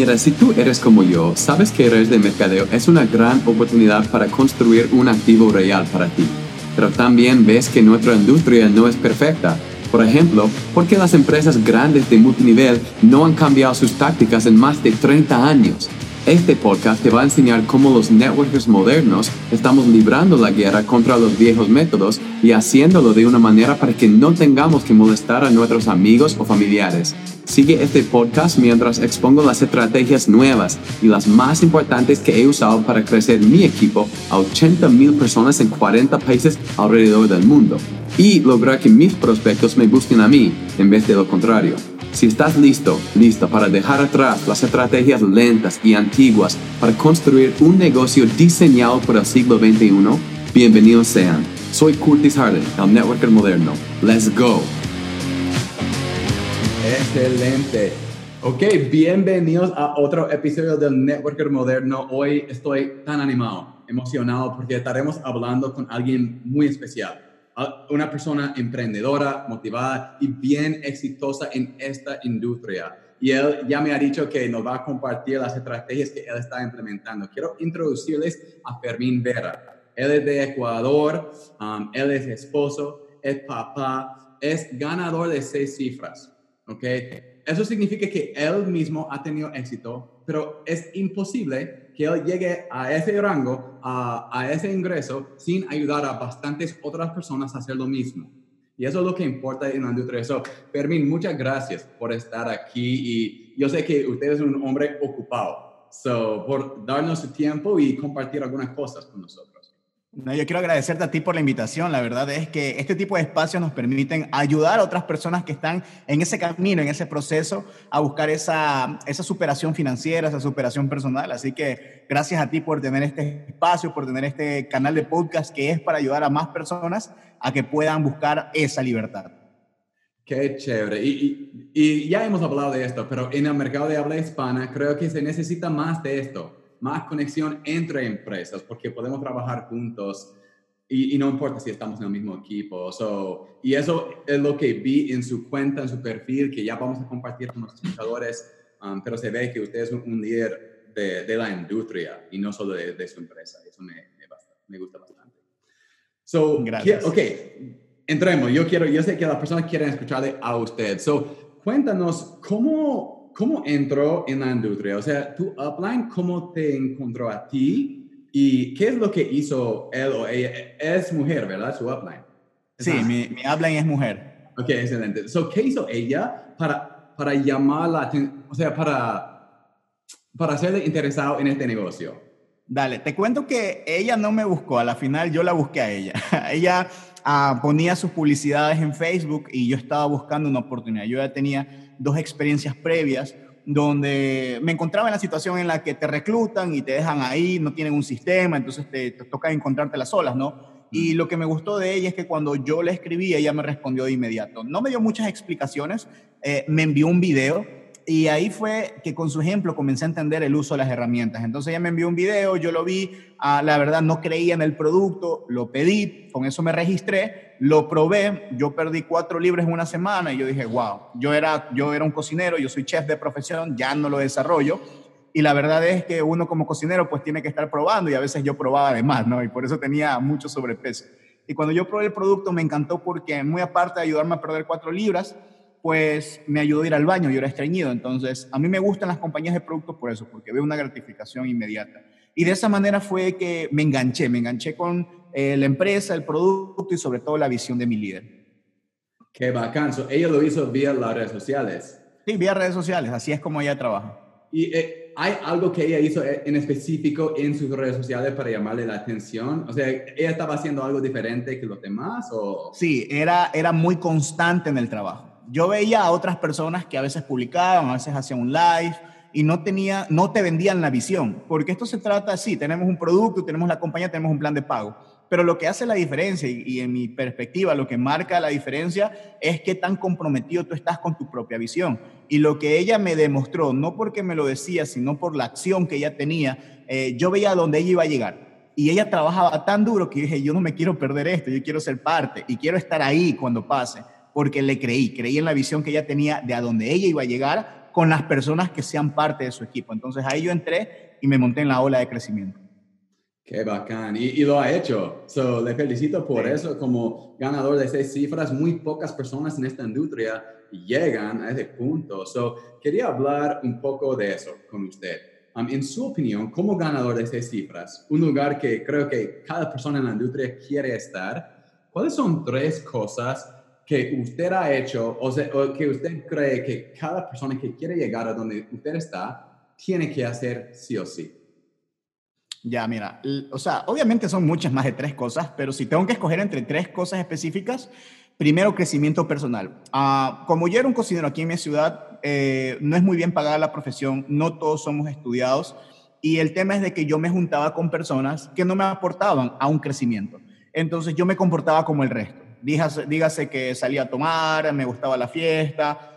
Si tú eres como yo, sabes que redes de mercadeo es una gran oportunidad para construir un activo real para ti. Pero también ves que nuestra industria no es perfecta. Por ejemplo, porque las empresas grandes de multinivel no han cambiado sus tácticas en más de 30 años. Este podcast te va a enseñar cómo los networkers modernos estamos librando la guerra contra los viejos métodos y haciéndolo de una manera para que no tengamos que molestar a nuestros amigos o familiares. Sigue este podcast mientras expongo las estrategias nuevas y las más importantes que he usado para crecer mi equipo a 80 mil personas en 40 países alrededor del mundo y lograr que mis prospectos me busquen a mí en vez de lo contrario. Si estás listo, listo para dejar atrás las estrategias lentas y antiguas para construir un negocio diseñado para el siglo XXI, bienvenidos sean. Soy Curtis Harden, el networker moderno. Let's go. Excelente. Ok, bienvenidos a otro episodio del Networker Moderno. Hoy estoy tan animado, emocionado, porque estaremos hablando con alguien muy especial una persona emprendedora, motivada y bien exitosa en esta industria. Y él ya me ha dicho que nos va a compartir las estrategias que él está implementando. Quiero introducirles a Fermín Vera. Él es de Ecuador, um, él es esposo, es papá, es ganador de seis cifras. ¿ok? Eso significa que él mismo ha tenido éxito, pero es imposible que él llegue a ese rango, a, a, ese ingreso, sin ayudar a bastantes otras personas a hacer lo mismo. Y eso es lo que importa en la industria. So, Fermín, muchas gracias por estar aquí y yo sé que usted es un hombre ocupado, so, por darnos su tiempo y compartir algunas cosas con nosotros. No, yo quiero agradecerte a ti por la invitación. La verdad es que este tipo de espacios nos permiten ayudar a otras personas que están en ese camino, en ese proceso, a buscar esa, esa superación financiera, esa superación personal. Así que gracias a ti por tener este espacio, por tener este canal de podcast que es para ayudar a más personas a que puedan buscar esa libertad. Qué chévere. Y, y, y ya hemos hablado de esto, pero en el mercado de habla hispana creo que se necesita más de esto más conexión entre empresas, porque podemos trabajar juntos y, no importa si estamos en el mismo equipo. So, y eso es lo que vi en su cuenta, en su perfil, que ya vamos a compartir con los espectadores, um, pero se ve que usted es un, líder de, de, la industria y no solo de, de su empresa. Eso me, me, gusta bastante. So, Gracias. Ok, entremos. Yo, quiero, yo sé que las personas quieren escucharle a usted. So, cuéntanos cómo ¿cómo entró en la industria? O sea, tu upline, ¿cómo te encontró a ti? ¿Y qué es lo que hizo él o ella? Es mujer, ¿verdad? Su upline. Sí, mi, mi, upline es mujer. Ok, excelente. So, ¿Qué hizo ella para, para llamar la atención, o sea, para, para hacerle interesado en este negocio? Dale, te cuento que ella no me buscó, a la final yo la busqué a ella. ella ah, ponía sus publicidades en Facebook y yo estaba buscando una oportunidad. Yo ya tenía dos experiencias previas donde me encontraba en la situación en la que te reclutan y te dejan ahí, no tienen un sistema, entonces te, toca encontrarte las solas, ¿no? Y lo que me gustó de ella es que cuando yo le escribí, ella me respondió de inmediato. No me dio muchas explicaciones, eh, me envió un video y ahí fue que con su ejemplo comencé a entender el uso de las herramientas. Entonces ella me envió un video, yo lo vi, ah, la verdad no creía en el producto, lo pedí, con eso me registré, lo probé, yo perdí cuatro libras en una semana y yo dije, wow, yo era, yo era un cocinero, yo soy chef de profesión, ya no lo desarrollo. Y la verdad es que uno como cocinero pues tiene que estar probando y a veces yo probaba de más, ¿no? Y por eso tenía mucho sobrepeso. Y cuando yo probé el producto me encantó porque muy aparte de ayudarme a perder cuatro libras, pues me ayudó a ir al baño, yo era estreñido. Entonces, a mí me gustan las compañías de productos por eso, porque veo una gratificación inmediata. Y de esa manera fue que me enganché, me enganché con eh, la empresa, el producto y sobre todo la visión de mi líder. Qué bacán. ella lo hizo vía las redes sociales. Sí, vía redes sociales, así es como ella trabaja. ¿Y eh, hay algo que ella hizo eh, en específico en sus redes sociales para llamarle la atención? O sea, ¿ella estaba haciendo algo diferente que los demás? O? Sí, era, era muy constante en el trabajo yo veía a otras personas que a veces publicaban, a veces hacían un live y no, tenía, no te vendían la visión, porque esto se trata así, tenemos un producto, tenemos la compañía, tenemos un plan de pago, pero lo que hace la diferencia y, en mi perspectiva lo que marca la diferencia es qué tan comprometido tú estás con tu propia visión. Y lo que ella me demostró, no porque me lo decía, sino por la acción que ella tenía, eh, yo veía a dónde ella iba a llegar. Y ella trabajaba tan duro que dije, yo no me quiero perder esto, yo quiero ser parte y quiero estar ahí cuando pase porque le creí, creí en la visión que ella tenía de a dónde ella iba a llegar con las personas que sean parte de su equipo. Entonces ahí yo entré y me monté en la ola de crecimiento. Qué bacán. Y, lo ha hecho. So, le felicito por eso. Como ganador de seis cifras, muy pocas personas en esta industria llegan a ese punto. So, quería hablar un poco de eso con usted. Um, en su opinión, como ganador de seis cifras, un lugar que creo que cada persona en la industria quiere estar, ¿cuáles son tres cosas que usted ha hecho o, o que usted cree que cada persona que quiere llegar a donde usted está tiene que hacer sí o sí? Ya, mira, o sea, obviamente son muchas más de tres cosas, pero si tengo que escoger entre tres cosas específicas, primero crecimiento personal. Ah, como yo era un cocinero aquí en mi ciudad, eh, no es muy bien pagada la profesión, no todos somos estudiados, y el tema es de que yo me juntaba con personas que no me aportaban a un crecimiento. Entonces yo me comportaba como el resto. Dígase, dígase que salía a tomar, me gustaba la fiesta,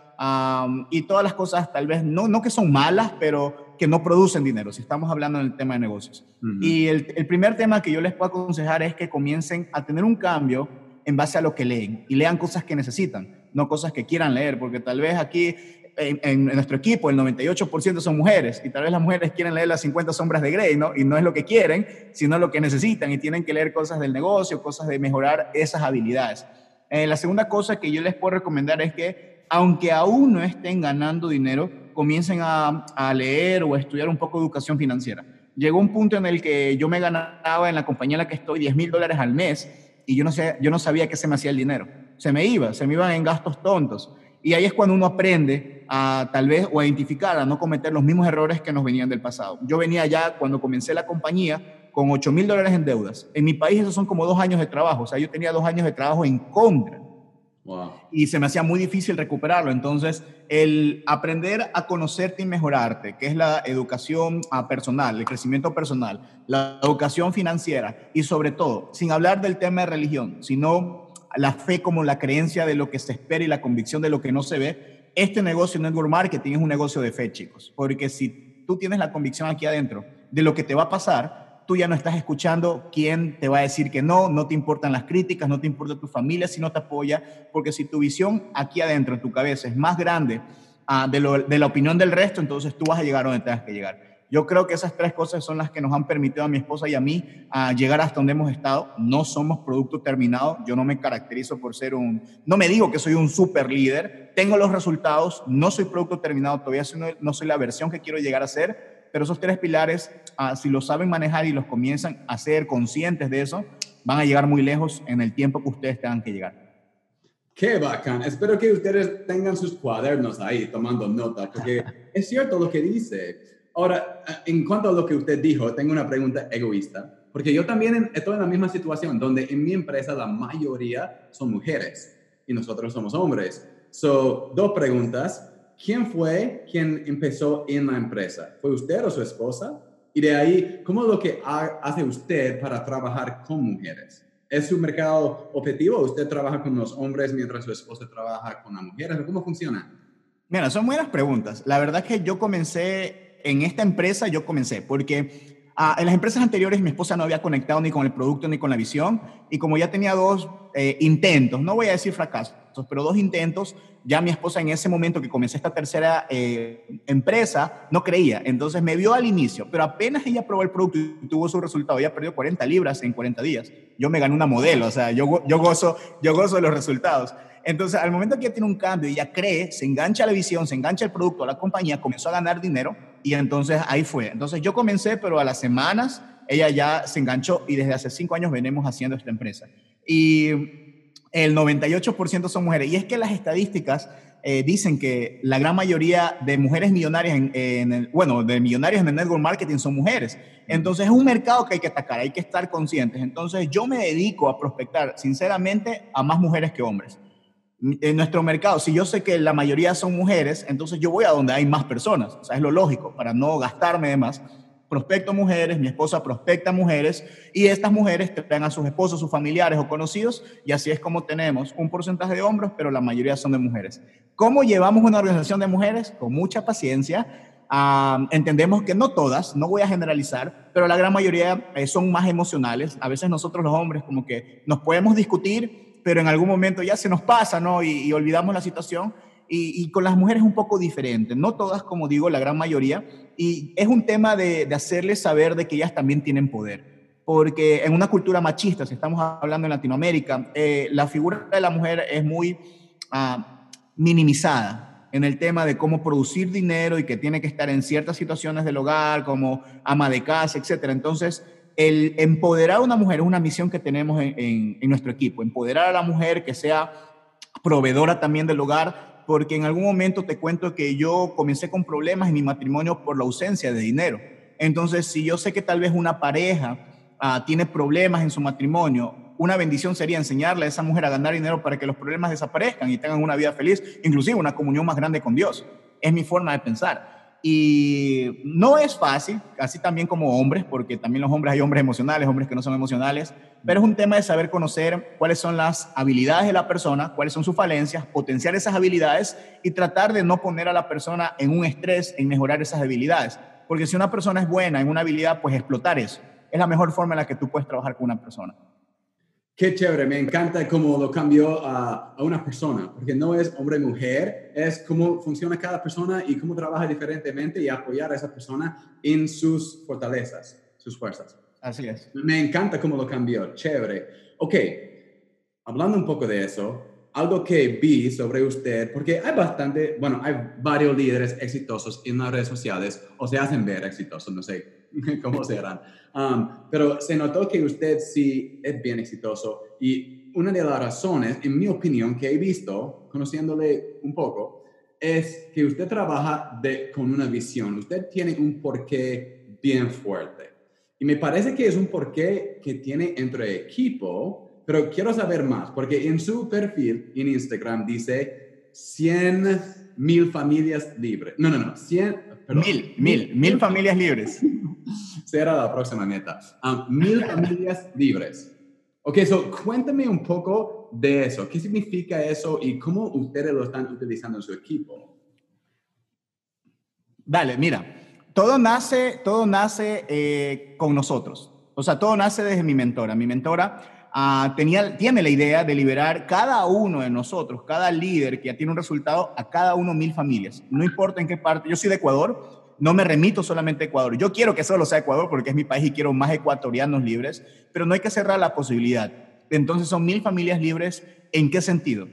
y todas las cosas tal vez no, no que son malas, pero que no producen dinero, si estamos hablando del tema de negocios. Y el, el, primer tema que yo les puedo aconsejar es que comiencen a tener un cambio en base a lo que leen y lean cosas que necesitan, no cosas que quieran leer, porque tal vez aquí en, nuestro equipo el 98% son mujeres y tal vez las mujeres quieren leer las 50 sombras de Grey, ¿no? Y no es lo que quieren, sino lo que necesitan y tienen que leer cosas del negocio, cosas de mejorar esas habilidades. Eh, la segunda cosa que yo les puedo recomendar es que, aunque aún no estén ganando dinero, comiencen a, leer o a estudiar un poco educación financiera. Llegó un punto en el que yo me ganaba en la compañía en la que estoy 10 mil dólares al mes y yo no, sé, yo no sabía qué se me hacía el dinero. Se me iba, se me iban en gastos tontos. Y ahí es cuando uno aprende a tal vez o a identificar, a no cometer los mismos errores que nos venían del pasado. Yo venía ya cuando comencé la compañía con 8 mil dólares en deudas. En mi país esos son como dos años de trabajo. O sea, yo tenía dos años de trabajo en contra y se me hacía muy difícil recuperarlo. Entonces, el aprender a conocerte y mejorarte, que es la educación ah, personal, el crecimiento personal, la educación financiera y sobre todo, sin hablar del tema de religión, sino la fe como la creencia de lo que se espera y la convicción de lo que no se ve, este negocio network marketing es un negocio de fe, chicos. Porque si tú tienes la convicción aquí adentro de lo que te va a pasar, tú ya no estás escuchando quién te va a decir que no, no te importan las críticas, no te importa tu familia si no te apoya, porque si tu visión aquí adentro, en tu cabeza, es más grande ah, de, la opinión del resto, entonces tú vas a llegar donde tengas que llegar. Yo creo que esas tres cosas son las que nos han permitido a mi esposa y a mí a llegar hasta donde hemos estado. No somos producto terminado. Yo no me caracterizo por ser un, no me digo que soy un super líder. Tengo los resultados. No soy producto terminado. Todavía no soy la versión que quiero llegar a ser pero esos tres pilares, ah, si los saben manejar y los comienzan a ser conscientes de eso, van a llegar muy lejos en el tiempo que ustedes tengan que llegar. Qué bacán. Espero que ustedes tengan sus cuadernos ahí tomando nota, porque es cierto lo que dice. Ahora, en cuanto a lo que usted dijo, tengo una pregunta egoísta, porque yo también estoy en la misma situación, donde en mi empresa la mayoría son mujeres y nosotros somos hombres. So, dos preguntas. ¿quién fue quien empezó en la empresa? ¿Fue usted o su esposa? Y de ahí, ¿cómo es lo que hace usted para trabajar con mujeres? ¿Es su mercado objetivo? ¿Usted trabaja con los hombres mientras su esposa trabaja con las mujeres? ¿Cómo funciona? Mira, son buenas preguntas. La verdad es que yo comencé en esta empresa, yo comencé porque ah, en las empresas anteriores mi esposa no había conectado ni con el producto ni con la visión y como ya tenía dos eh, intentos, no voy a decir fracasos, pero dos intentos, ya mi esposa en ese momento que comencé esta tercera eh, empresa no creía, entonces me vio al inicio, pero apenas ella probó el producto y tuvo su resultado, ella perdió 40 libras en 40 días, yo me gané una modelo, o sea, yo, yo, gozo, yo gozo de los resultados. Entonces, al momento que ella tiene un cambio y ella cree, se engancha a la visión, se engancha el producto, a la compañía, comenzó a ganar dinero y entonces ahí fue. Entonces yo comencé, pero a las semanas ella ya se enganchó y desde hace cinco años venimos haciendo esta empresa. Y el 98% son mujeres. Y es que las estadísticas eh, dicen que la gran mayoría de mujeres millonarias, en, el, bueno, de millonarios en el network marketing son mujeres. Entonces es un mercado que hay que atacar, hay que estar conscientes. Entonces yo me dedico a prospectar, sinceramente, a más mujeres que hombres. En nuestro mercado, si yo sé que la mayoría son mujeres, entonces yo voy a donde hay más personas. O sea, es lo lógico, para no gastarme de más prospecto mujeres, mi esposa prospecta mujeres y estas mujeres traen a sus esposos, sus familiares o conocidos y así es como tenemos un porcentaje de hombres, pero la mayoría son de mujeres. ¿Cómo llevamos una organización de mujeres? Con mucha paciencia. Ah, entendemos que no todas, no voy a generalizar, pero la gran mayoría eh, son más emocionales. A veces nosotros los hombres como que nos podemos discutir, pero en algún momento ya se nos pasa, ¿no? Y, y olvidamos la situación Y, con las mujeres es un poco diferente, no todas, como digo, la gran mayoría, y es un tema de, hacerles saber de que ellas también tienen poder, porque en una cultura machista, si estamos hablando en Latinoamérica, eh, la figura de la mujer es muy ah, minimizada en el tema de cómo producir dinero y que tiene que estar en ciertas situaciones del hogar, como ama de casa, etc. Entonces, el empoderar a una mujer es una misión que tenemos en, nuestro equipo, empoderar a la mujer que sea proveedora también del hogar, porque en algún momento te cuento que yo comencé con problemas en mi matrimonio por la ausencia de dinero. Entonces, si yo sé que tal vez una pareja ah, tiene problemas en su matrimonio, una bendición sería enseñarle a esa mujer a ganar dinero para que los problemas desaparezcan y tengan una vida feliz, inclusive una comunión más grande con Dios. Es mi forma de pensar. Y no es fácil, así también como hombres, porque también los hombres hay hombres emocionales, hombres que no son emocionales, pero es un tema de saber conocer cuáles son las habilidades de la persona, cuáles son sus falencias, potenciar esas habilidades y tratar de no poner a la persona en un estrés en mejorar esas habilidades. Porque si una persona es buena en una habilidad, pues explotar eso. Es la mejor forma en la que tú puedes trabajar con una persona. Qué chévere, me encanta cómo lo cambió a, a, una persona, porque no es hombre-mujer, es cómo funciona cada persona y cómo trabaja diferentemente y apoyar a esa persona en sus fortalezas, sus fuerzas. Así es. Me encanta cómo lo cambió, chévere. Ok, hablando un poco de eso, algo que vi sobre usted, porque hay bastante, bueno, hay varios líderes exitosos en las redes sociales o se hacen ver exitosos, no sé cómo serán, um, pero se notó que usted sí es bien exitoso y una de las razones, en mi opinión, que he visto, conociéndole un poco, es que usted trabaja de, con una visión, usted tiene un porqué bien fuerte. Y me parece que es un porqué que tiene entre equipo, pero quiero saber más, porque en su perfil en Instagram dice 100 mil familias libres. No, no, no, 100... Mil, mil, mil familias libres. Será la próxima meta. Ah, mil familias libres. Ok, so cuéntame un poco de eso. ¿Qué significa eso y cómo ustedes lo están utilizando en su equipo? Dale, mira, todo nace, todo nace eh, con nosotros. O sea, todo nace desde mi mentora. Mi mentora Ah, tenía, tiene la idea de liberar cada uno de nosotros, cada líder que ya tiene un resultado, a cada uno mil familias. No importa en qué parte. Yo soy de Ecuador, no me remito solamente a Ecuador. Yo quiero que solo sea Ecuador porque es mi país y quiero más ecuatorianos libres, pero no hay que cerrar la posibilidad. Entonces son mil familias libres. ¿En qué sentido?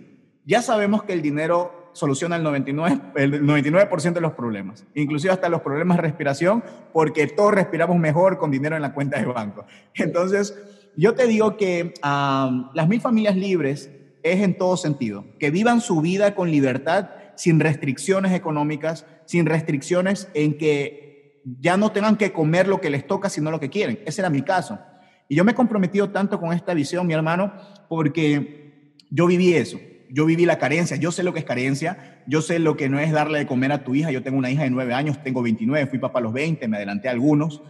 Ya sabemos que el dinero soluciona el 99%, el 99 de los problemas, inclusive hasta los problemas de respiración, porque todos respiramos mejor con dinero en la cuenta de banco. Entonces, yo te digo que las mil familias libres es en todo sentido, que vivan su vida con libertad, sin restricciones económicas, sin restricciones en que ya no tengan que comer lo que les toca, sino lo que quieren. Ese era mi caso. Y yo me he comprometido tanto con esta visión, mi hermano, porque yo viví eso. Yo viví la carencia, yo sé lo que es carencia, yo sé lo que no es darle de comer a tu hija. Yo tengo una hija de nueve años, tengo 29, fui papá a los 20, me adelanté a algunos.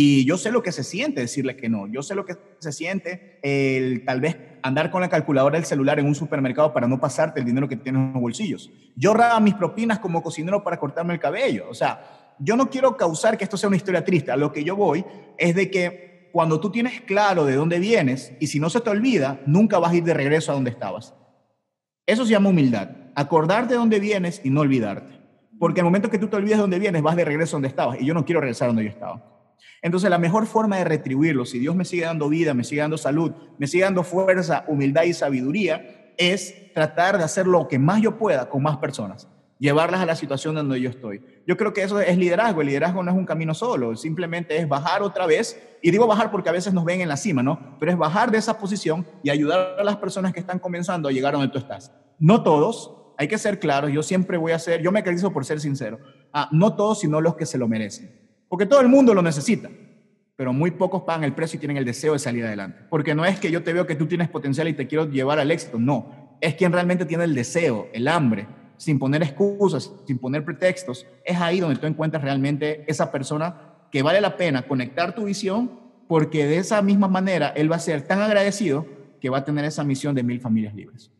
Y yo sé lo que se siente decirle que no. Yo sé lo que se siente el tal vez andar con la calculadora del celular en un supermercado para no pasarte el dinero que tienes en los bolsillos. Yo ahorraba mis propinas como cocinero para cortarme el cabello. O sea, yo no quiero causar que esto sea una historia triste. A lo que yo voy es de que cuando tú tienes claro de dónde vienes y si no se te olvida, nunca vas a ir de regreso a donde estabas. Eso se llama humildad. Acordarte de dónde vienes y no olvidarte. Porque el momento que tú te olvides de dónde vienes, vas de regreso a donde estabas. Y yo no quiero regresar a donde yo estaba. Entonces, la mejor forma de retribuirlo, si Dios me sigue dando vida, me sigue dando salud, me sigue dando fuerza, humildad y sabiduría, es tratar de hacer lo que más yo pueda con más personas, llevarlas a la situación donde yo estoy. Yo creo que eso es liderazgo. El liderazgo no es un camino solo, simplemente es bajar otra vez. Y digo bajar porque a veces nos ven en la cima, ¿no? Pero es bajar de esa posición y ayudar a las personas que están comenzando a llegar a donde tú estás. No todos, hay que ser claros. Yo siempre voy a ser, yo me caracterizo por ser sincero. Ah, no todos, sino los que se lo merecen. Porque todo el mundo lo necesita, pero muy pocos pagan el precio y tienen el deseo de salir adelante. Porque no es que yo te veo que tú tienes potencial y te quiero llevar al éxito, no. Es quien realmente tiene el deseo, el hambre, sin poner excusas, sin poner pretextos. Es ahí donde tú encuentras realmente esa persona que vale la pena conectar tu visión, porque de esa misma manera él va a ser tan agradecido que va a tener esa misión de mil familias libres.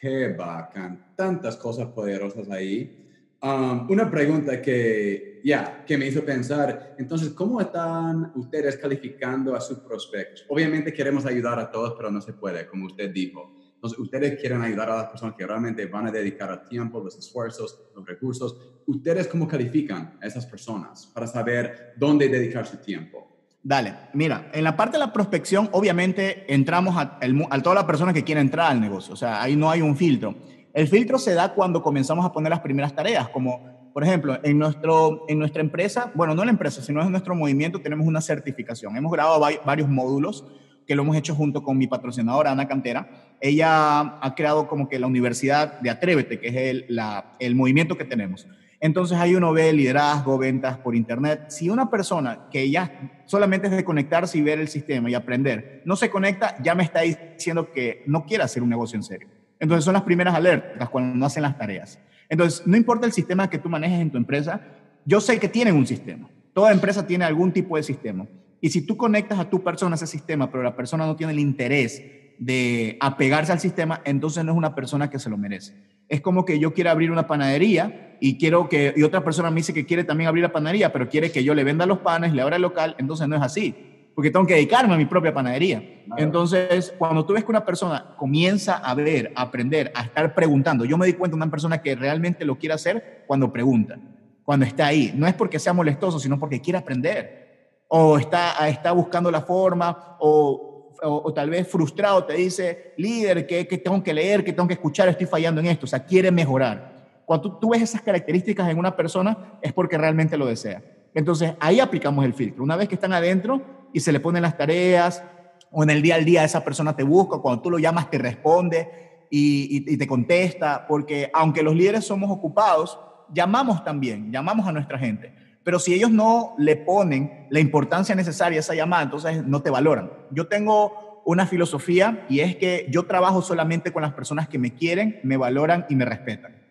Qué bacán, tantas cosas poderosas ahí. Um, una pregunta que, ya, que me hizo pensar, entonces, ¿cómo están ustedes calificando a sus prospectos? Obviamente queremos ayudar a todos, pero no se puede, como usted dijo. Entonces, ustedes quieren ayudar a las personas que realmente van a dedicar el tiempo, los esfuerzos, los recursos. ¿Ustedes cómo califican a esas personas para saber dónde dedicar su tiempo? Dale, mira, en la parte de la prospección, obviamente entramos a, a toda la persona que quiere entrar al negocio, o sea, ahí no hay un filtro. El filtro se da cuando comenzamos a poner las primeras tareas, como por ejemplo, en, nuestro, en nuestra empresa, bueno, no en la empresa, sino en nuestro movimiento, tenemos una certificación. Hemos grabado varios módulos que lo hemos hecho junto con mi patrocinadora, Ana Cantera. Ella ha creado como que la Universidad de Atrévete, que es el, el movimiento que tenemos. Entonces ahí uno ve liderazgo, ventas por internet. Si una persona que ya solamente es de conectarse y ver el sistema y aprender, no se conecta, ya me está diciendo que no quiere hacer un negocio en serio. Entonces son las primeras alertas cuando no hacen las tareas. Entonces, no importa el sistema que tú manejes en tu empresa, yo sé que tienen un sistema. Toda empresa tiene algún tipo de sistema. Y si tú conectas a tu persona a ese sistema, pero la persona no tiene el interés de apegarse al sistema, entonces no es una persona que se lo merece. Es como que yo quiero abrir una panadería y quiero que y otra persona me dice que quiere también abrir la panadería, pero quiere que yo le venda los panes, le abra el local, entonces no es así, porque tengo que dedicarme a mi propia panadería. Entonces, cuando tú ves que una persona comienza a ver, a aprender, a estar preguntando, yo me di cuenta de una persona que realmente lo quiere hacer cuando pregunta, cuando está ahí. No es porque sea molestoso, sino porque quiere aprender. O está, está buscando la forma, o o, tal vez frustrado te dice, líder, ¿qué, tengo que leer? ¿Qué tengo que escuchar? Estoy fallando en esto. O sea, quiere mejorar. Cuando tú, ves esas características en una persona, es porque realmente lo desea. Entonces, ahí aplicamos el filtro. Una vez que están adentro y se le ponen las tareas, o en el día al día esa persona te busca, cuando tú lo llamas te responde y, y te contesta, porque aunque los líderes somos ocupados, llamamos también, llamamos a nuestra gente. Pero si ellos no le ponen la importancia necesaria a esa llamada, entonces no te valoran. Yo tengo una filosofía y es que yo trabajo solamente con las personas que me quieren, me valoran y me respetan.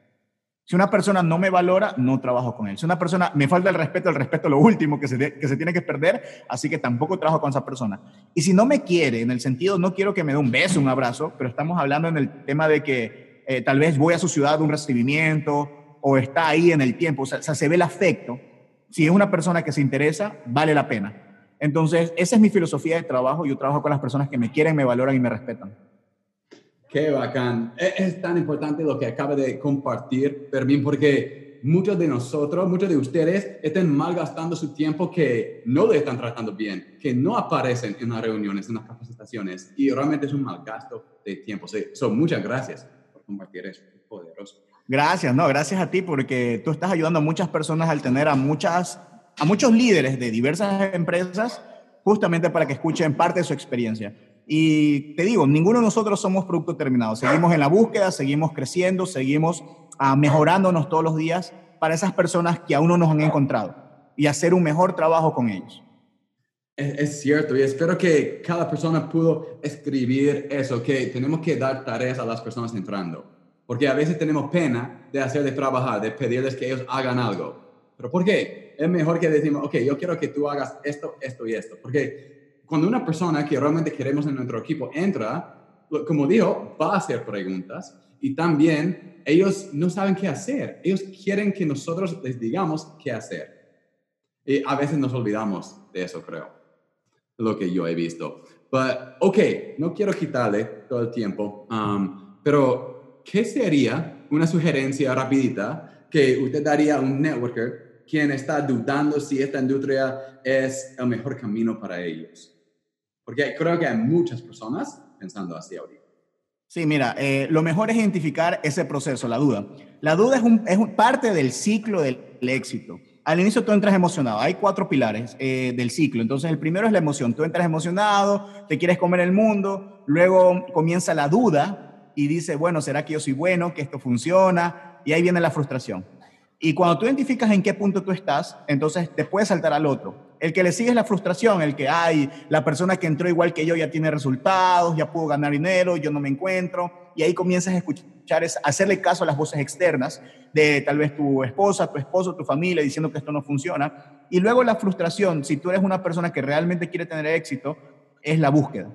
Si una persona no me valora, no trabajo con él. Si una persona me falta el respeto, el respeto es lo último que se, que se tiene que perder, así que tampoco trabajo con esa persona. Y si no me quiere, en el sentido, no quiero que me dé un beso, un abrazo, pero estamos hablando en el tema de que eh, tal vez voy a su ciudad de un recibimiento o está ahí en el tiempo, o sea, se ve el afecto, si es una persona que se interesa, vale la pena. Entonces, esa es mi filosofía de trabajo. Yo trabajo con las personas que me quieren, me valoran y me respetan. Qué bacán. E, es, tan importante lo que acaba de compartir, Fermín, porque muchos de nosotros, muchos de ustedes están malgastando su tiempo que no le están tratando bien, que no aparecen en las reuniones, en las capacitaciones, y realmente es un mal gasto de tiempo. So, muchas gracias por compartir eso. Poderoso. Gracias, no, gracias a ti porque tú estás ayudando a muchas personas al tener a muchas, a muchos líderes de diversas empresas justamente para que escuchen parte de su experiencia. Y te digo, ninguno de nosotros somos producto terminado. Seguimos en la búsqueda, seguimos creciendo, seguimos ah, mejorándonos todos los días para esas personas que aún no nos han encontrado y hacer un mejor trabajo con ellos. Es, es, cierto, y espero que cada persona pudo escribir eso, que tenemos que dar tareas a las personas entrando. Porque a veces tenemos pena de hacer de trabajar, de pedirles que ellos hagan algo. ¿Pero por qué? Es mejor que decimos, ok, yo quiero que tú hagas esto, esto y esto. Porque cuando una persona que realmente queremos en nuestro equipo entra, como dijo, va a hacer preguntas y también ellos no saben qué hacer. Ellos quieren que nosotros les digamos qué hacer. Y a veces nos olvidamos de eso, creo. Lo que yo he visto. Pero, ok, no quiero quitarle todo el tiempo, um, pero ¿qué sería una sugerencia rapidita que usted daría a un networker quien está dudando si esta industria es el mejor camino para ellos? Porque creo que hay muchas personas pensando así ahorita. Sí, mira, eh, lo mejor es identificar ese proceso, la duda. La duda es, un, es parte del ciclo del, éxito. Al inicio tú entras emocionado. Hay cuatro pilares eh, del ciclo. Entonces, el primero es la emoción. Tú entras emocionado, te quieres comer el mundo, luego comienza la duda, y dice, bueno, ¿será que yo soy bueno, que esto funciona? Y ahí viene la frustración. Y cuando tú identificas en qué punto tú estás, entonces te puedes saltar al otro. El que le sigue es la frustración, el que, ay, la persona que entró igual que yo ya tiene resultados, ya pudo ganar dinero, yo no me encuentro. Y ahí comienzas a escuchar, a hacerle caso a las voces externas de tal vez tu esposa, tu esposo, tu familia, diciendo que esto no funciona. Y luego la frustración, si tú eres una persona que realmente quiere tener éxito, es la búsqueda.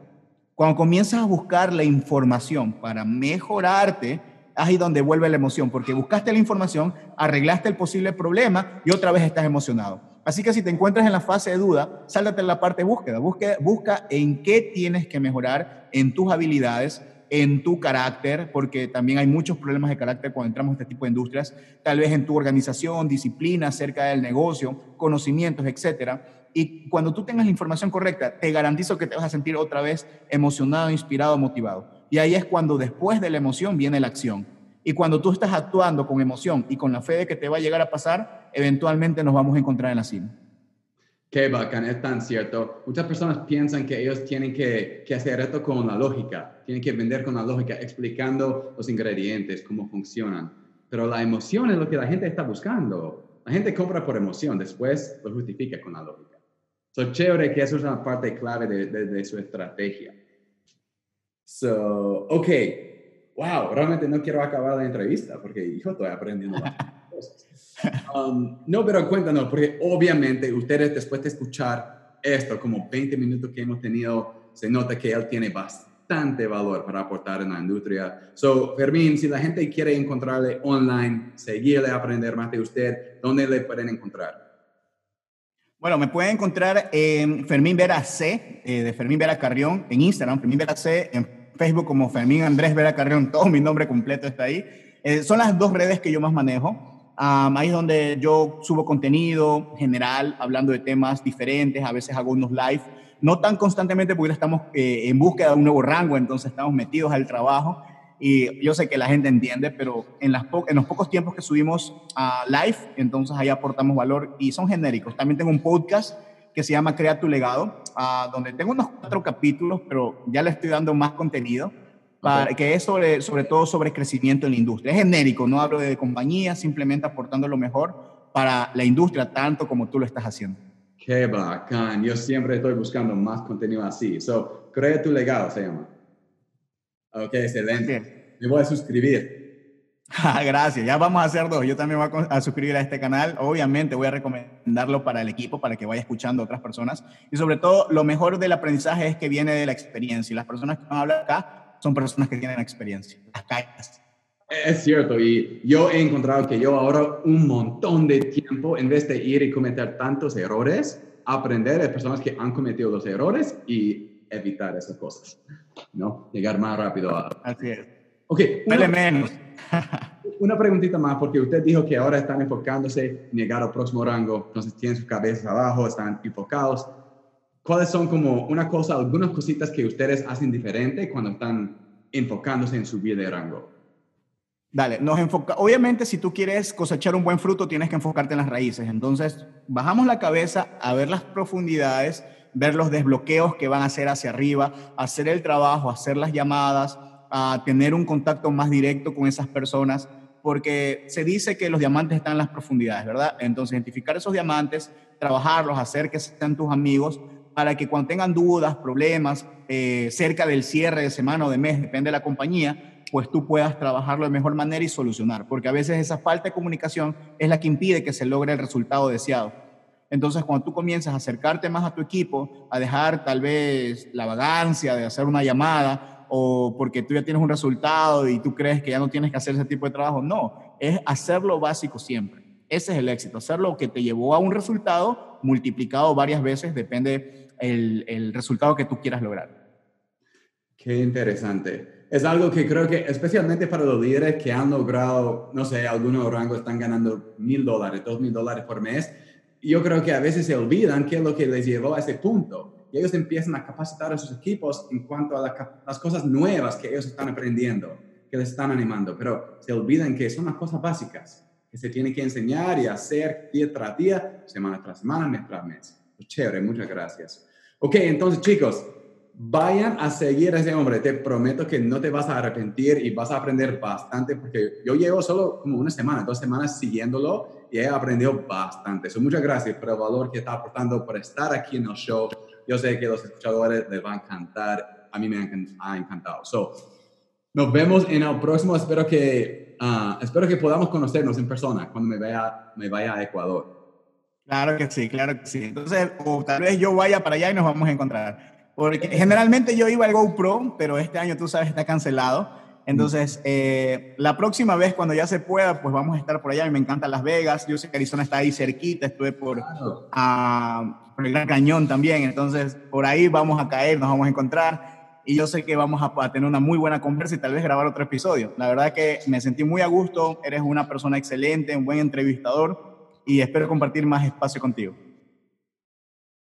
Cuando comienzas a buscar la información para mejorarte, ahí donde vuelve la emoción, porque buscaste la información, arreglaste el posible problema y otra vez estás emocionado. Así que si te encuentras en la fase de duda, sáltate en la parte de búsqueda. Busca, busca en qué tienes que mejorar en tus habilidades en tu carácter, porque también hay muchos problemas de carácter cuando entramos en este tipo de industrias, tal vez en tu organización, disciplina acerca del negocio, conocimientos, etcétera. Y cuando tú tengas la información correcta, te garantizo que te vas a sentir otra vez emocionado, inspirado, motivado. Y ahí es cuando después de la emoción viene la acción. Y cuando tú estás actuando con emoción y con la fe de que te va a llegar a pasar, eventualmente nos vamos a encontrar en la cima. Qué bacán, es tan cierto. Muchas personas piensan que ellos tienen que, que, hacer esto con la lógica, tienen que vender con la lógica, explicando los ingredientes, cómo funcionan. Pero la emoción es lo que la gente está buscando. La gente compra por emoción, después lo justifica con la lógica. So, chévere que eso es una parte clave de, de, de su estrategia. So, ok. Wow, realmente no quiero acabar la entrevista porque yo estoy aprendiendo. Um, no, pero cuéntanos, porque obviamente ustedes después de escuchar esto, como 20 minutos que hemos tenido, se nota que él tiene bastante valor para aportar en la industria. So, Fermín, si la gente quiere encontrarle online, seguirle, aprender más de usted, ¿dónde le pueden encontrar? Bueno, me pueden encontrar en Fermín Vera C, eh, de Fermín Vera Carrión, en Instagram, Fermín Vera C, en Facebook como Fermín Andrés Vera Carrión, todo mi nombre completo está ahí. Eh, son las dos redes que yo más manejo ahí es donde yo subo contenido general, hablando de temas diferentes, a veces hago unos live, no tan constantemente porque estamos eh, en búsqueda de un nuevo rango, entonces estamos metidos al trabajo y yo sé que la gente entiende, pero en, los pocos tiempos que subimos a live, entonces ahí aportamos valor y son genéricos. También tengo un podcast que se llama Crea tu legado, donde tengo unos cuatro capítulos, pero ya le estoy dando más contenido que es sobre, sobre todo sobre crecimiento en la industria. Es genérico, no hablo de compañía, simplemente aportando lo mejor para la industria, tanto como tú lo estás haciendo. Qué bacán. Yo siempre estoy buscando más contenido así. So, crea tu legado, se llama. Ok, excelente. Me voy a suscribir. Ah, gracias, ya vamos a hacer dos. Yo también voy a, suscribir a este canal. Obviamente voy a recomendarlo para el equipo, para que vaya escuchando a otras personas. Y sobre todo, lo mejor del aprendizaje es que viene de la experiencia. Y las personas que van a hablar acá son personas que tienen experiencia, las calles. Es cierto, y yo he encontrado que yo ahora un montón de tiempo, en vez de ir y cometer tantos errores, aprender de personas que han cometido los errores y evitar esas cosas, ¿no? Llegar más rápido a... Así es. Ok. Una, menos. una preguntita más, porque usted dijo que ahora están enfocándose en llegar al próximo rango, entonces tienen sus cabezas abajo, están enfocados. ¿Cuáles son como una cosa, algunas cositas que ustedes hacen diferente cuando están enfocándose en subir de rango? Dale, nos enfoca. Obviamente, si tú quieres cosechar un buen fruto, tienes que enfocarte en las raíces. Entonces, bajamos la cabeza a ver las profundidades, ver los desbloqueos que van a hacer hacia arriba, hacer el trabajo, hacer las llamadas, a tener un contacto más directo con esas personas, porque se dice que los diamantes están en las profundidades, ¿verdad? Entonces, identificar esos diamantes, trabajarlos, hacer que sean tus amigos, para que cuando tengan dudas, problemas, eh, cerca del cierre de semana o de mes, depende de la compañía, pues tú puedas trabajarlo de mejor manera y solucionar, porque a veces esa falta de comunicación es la que impide que se logre el resultado deseado. Entonces, cuando tú comienzas a acercarte más a tu equipo, a dejar tal vez la vagancia de hacer una llamada o porque tú ya tienes un resultado y tú crees que ya no tienes que hacer ese tipo de trabajo, no, es hacer lo básico siempre. Ese es el éxito, hacer lo que te llevó a un resultado multiplicado varias veces, depende el, el resultado que tú quieras lograr. Qué interesante. Es algo que creo que, especialmente para los líderes que han logrado, no sé, algunos rangos están ganando mil dólares, dos mil dólares por mes, yo creo que a veces se olvidan qué es lo que les llevó a ese punto. Y ellos empiezan a capacitar a sus equipos en cuanto a las cosas nuevas que ellos están aprendiendo, que les están animando, pero se olvidan que son las cosas básicas que se tienen que enseñar y hacer día tras día, semana tras semana, mes tras mes. Pues chévere, muchas gracias. Ok, entonces chicos, vayan a seguir a ese hombre. Te prometo que no te vas a arrepentir y vas a aprender bastante porque yo llevo solo como una semana, dos semanas siguiéndolo y he aprendido bastante. So, muchas gracias por el valor que está aportando, por estar aquí en el show. Yo sé que los escuchadores les va a encantar. A mí me ha encantado. So, nos vemos en el próximo. Espero que, uh, espero que podamos conocernos en persona cuando me vaya, me vaya a Ecuador. Claro que sí, claro que sí. Entonces, o tal vez yo vaya para allá y nos vamos a encontrar. Porque generalmente yo iba al GoPro, pero este año, tú sabes, está cancelado. Entonces, eh, la próxima vez, cuando ya se pueda, pues vamos a estar por allá. Y me encanta Las Vegas. Yo sé que Arizona está ahí cerquita. Estuve por, ah, por el Gran Cañón también. Entonces, por ahí vamos a caer, nos vamos a encontrar. y yo sé que vamos a, tener una muy buena conversa y tal vez grabar otro episodio. La verdad que me sentí muy a gusto, eres una persona excelente, un buen entrevistador y espero compartir más espacio contigo.